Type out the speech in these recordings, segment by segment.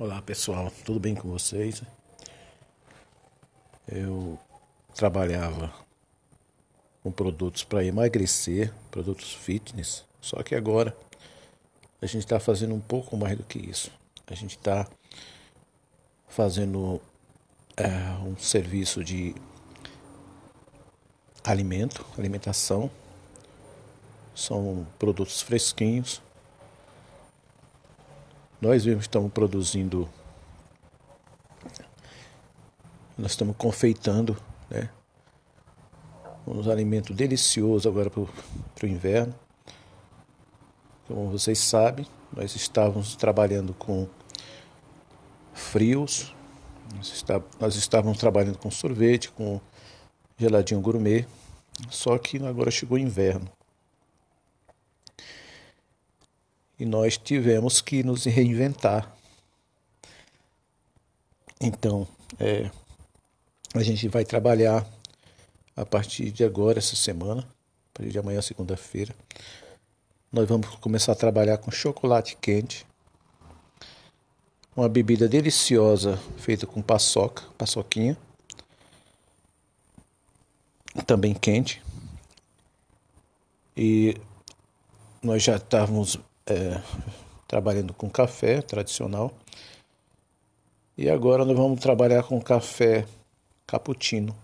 Olá pessoal, tudo bem com vocês? Eu trabalhava com produtos para emagrecer, produtos fitness, só que agora a gente está fazendo um pouco mais do que isso. A gente está fazendo é, um serviço de alimento, alimentação. São produtos fresquinhos nós mesmos estamos produzindo, nós estamos confeitando, né? Uns alimentos deliciosos agora para o inverno. Como vocês sabem, nós estávamos trabalhando com frios, nós, está, nós estávamos trabalhando com sorvete, com geladinho gourmet, só que agora chegou o inverno. E nós tivemos que nos reinventar. Então, é, a gente vai trabalhar a partir de agora, essa semana, a partir de amanhã, segunda-feira. Nós vamos começar a trabalhar com chocolate quente, uma bebida deliciosa feita com paçoca, paçoquinha, também quente. E nós já estávamos é, trabalhando com café tradicional. E agora nós vamos trabalhar com café cappuccino.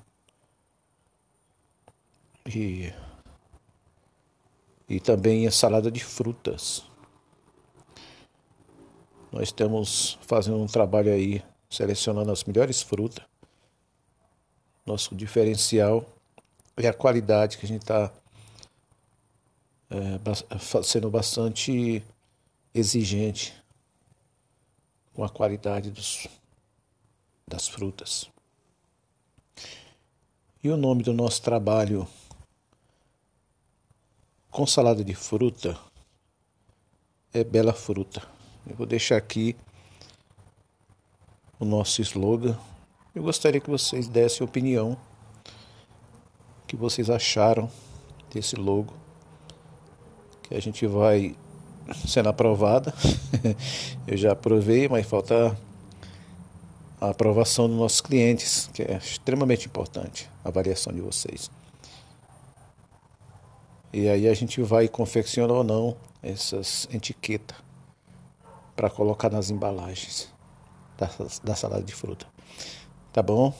E, e também a salada de frutas. Nós estamos fazendo um trabalho aí, selecionando as melhores frutas. Nosso diferencial é a qualidade que a gente está é, sendo bastante exigente com a qualidade dos, das frutas. E o nome do nosso trabalho com salada de fruta é Bela Fruta. Eu vou deixar aqui o nosso slogan. Eu gostaria que vocês dessem opinião, que vocês acharam desse logo que a gente vai sendo aprovada. Eu já aprovei, mas falta a aprovação dos nossos clientes, que é extremamente importante, a avaliação de vocês. E aí a gente vai confeccionar ou não essas etiquetas para colocar nas embalagens da, da salada de fruta. Tá bom?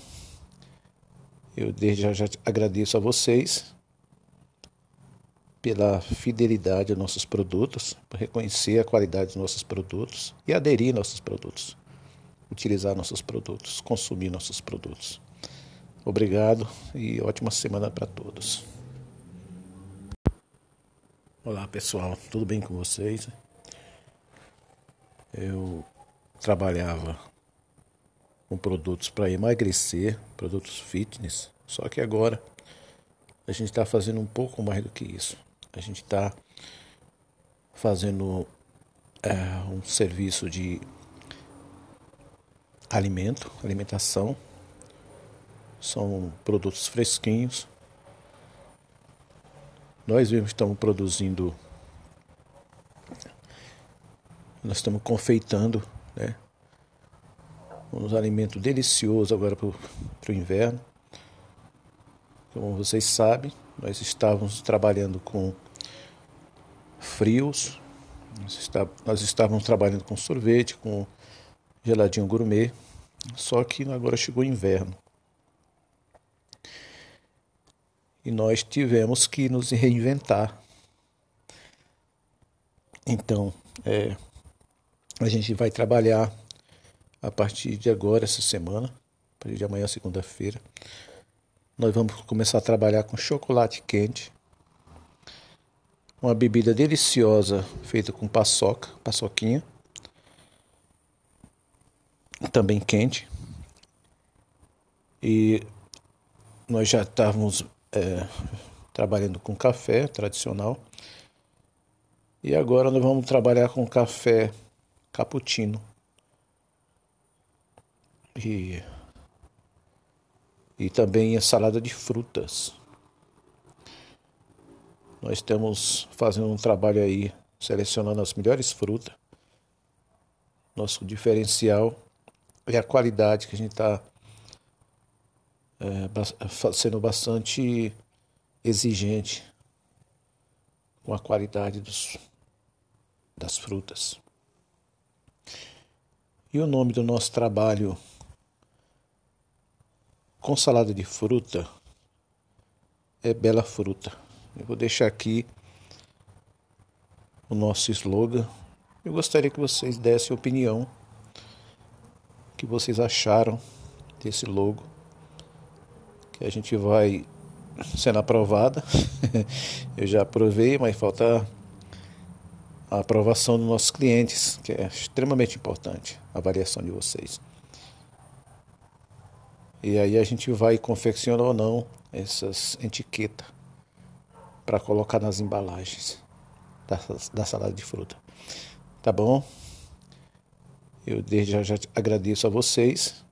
Eu desde já, já agradeço a vocês pela fidelidade aos nossos produtos, reconhecer a qualidade dos nossos produtos e aderir a nossos produtos, utilizar nossos produtos, consumir nossos produtos. Obrigado e ótima semana para todos. Olá pessoal, tudo bem com vocês? Eu trabalhava com produtos para emagrecer, produtos fitness, só que agora a gente está fazendo um pouco mais do que isso. A gente está fazendo é, um serviço de alimento, alimentação. São produtos fresquinhos. Nós mesmos estamos produzindo, nós estamos confeitando, né? Uns alimentos deliciosos agora para o inverno. Como vocês sabem, nós estávamos trabalhando com frios. Nós, está, nós estávamos trabalhando com sorvete, com geladinho gourmet, só que agora chegou o inverno. E nós tivemos que nos reinventar. Então, é, a gente vai trabalhar a partir de agora, essa semana, a partir de amanhã, segunda-feira. Nós vamos começar a trabalhar com chocolate quente uma bebida deliciosa feita com paçoca, paçoquinha, também quente. E nós já estávamos é, trabalhando com café tradicional. E agora nós vamos trabalhar com café cappuccino. E, e também a salada de frutas. Nós estamos fazendo um trabalho aí, selecionando as melhores frutas. Nosso diferencial é a qualidade que a gente está é, sendo bastante exigente com a qualidade dos, das frutas. E o nome do nosso trabalho com salada de fruta é Bela Fruta. Eu vou deixar aqui o nosso slogan. Eu gostaria que vocês dessem opinião que vocês acharam desse logo que a gente vai sendo aprovada. Eu já aprovei, mas falta a aprovação dos nossos clientes, que é extremamente importante, a avaliação de vocês. E aí a gente vai confeccionar ou não essas etiquetas para colocar nas embalagens da, da salada de fruta. Tá bom? Eu desde já, já agradeço a vocês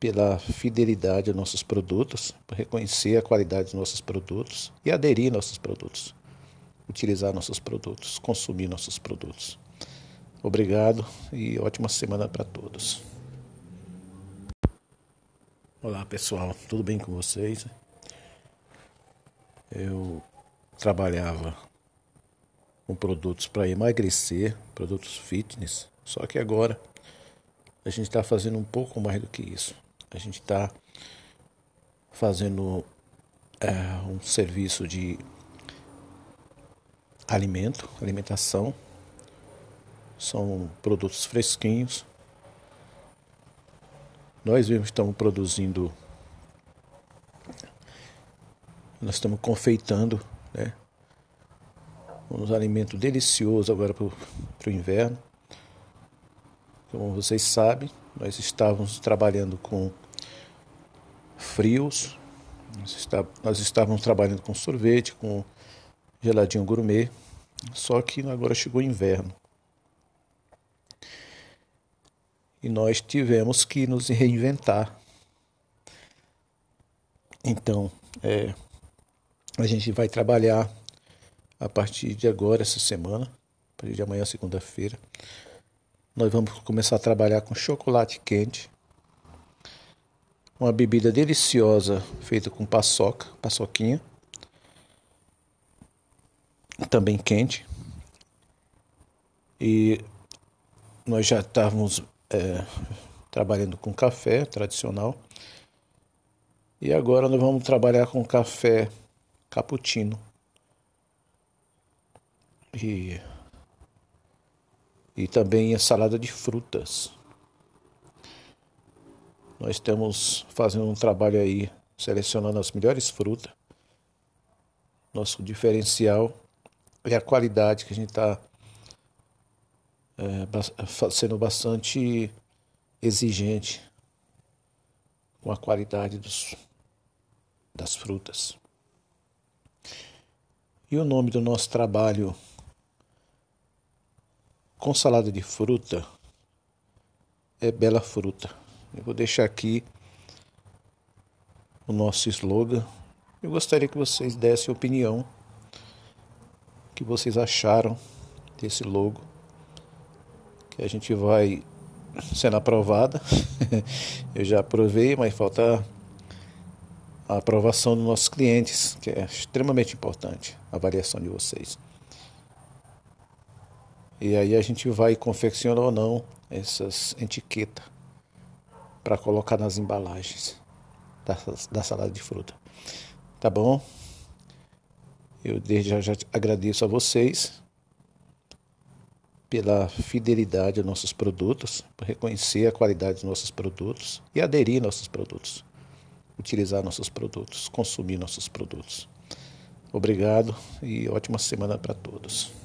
pela fidelidade aos nossos produtos, por reconhecer a qualidade dos nossos produtos e aderir aos nossos produtos, utilizar nossos produtos, consumir nossos produtos. Obrigado e ótima semana para todos. Olá pessoal, tudo bem com vocês? Eu trabalhava com produtos para emagrecer, produtos fitness, só que agora a gente está fazendo um pouco mais do que isso. A gente está fazendo é, um serviço de alimento, alimentação. São produtos fresquinhos. Nós mesmos estamos produzindo, nós estamos confeitando, né? Uns alimentos deliciosos agora para o inverno. Como vocês sabem, nós estávamos trabalhando com frios. Nós, está, nós estávamos trabalhando com sorvete, com geladinho gourmet, só que agora chegou o inverno. E nós tivemos que nos reinventar. Então, é, a gente vai trabalhar a partir de agora, essa semana, a partir de amanhã, segunda-feira. Nós vamos começar a trabalhar com chocolate quente uma bebida deliciosa feita com paçoca, paçoquinha, também quente. E nós já estávamos é, trabalhando com café tradicional. E agora nós vamos trabalhar com café cappuccino. E, e também a salada de frutas. Nós estamos fazendo um trabalho aí, selecionando as melhores frutas. Nosso diferencial é a qualidade que a gente está é, sendo bastante exigente com a qualidade dos, das frutas. E o nome do nosso trabalho com salada de fruta é Bela Fruta. Eu vou deixar aqui o nosso slogan. Eu gostaria que vocês dessem opinião que vocês acharam desse logo que a gente vai sendo aprovada. Eu já aprovei, mas falta a aprovação dos nossos clientes, que é extremamente importante, a avaliação de vocês. E aí a gente vai confeccionar ou não essas etiquetas para colocar nas embalagens da, da salada de fruta. Tá bom? Eu desde já, já agradeço a vocês pela fidelidade aos nossos produtos, por reconhecer a qualidade dos nossos produtos e aderir nossos produtos, utilizar nossos produtos, consumir nossos produtos. Obrigado e ótima semana para todos.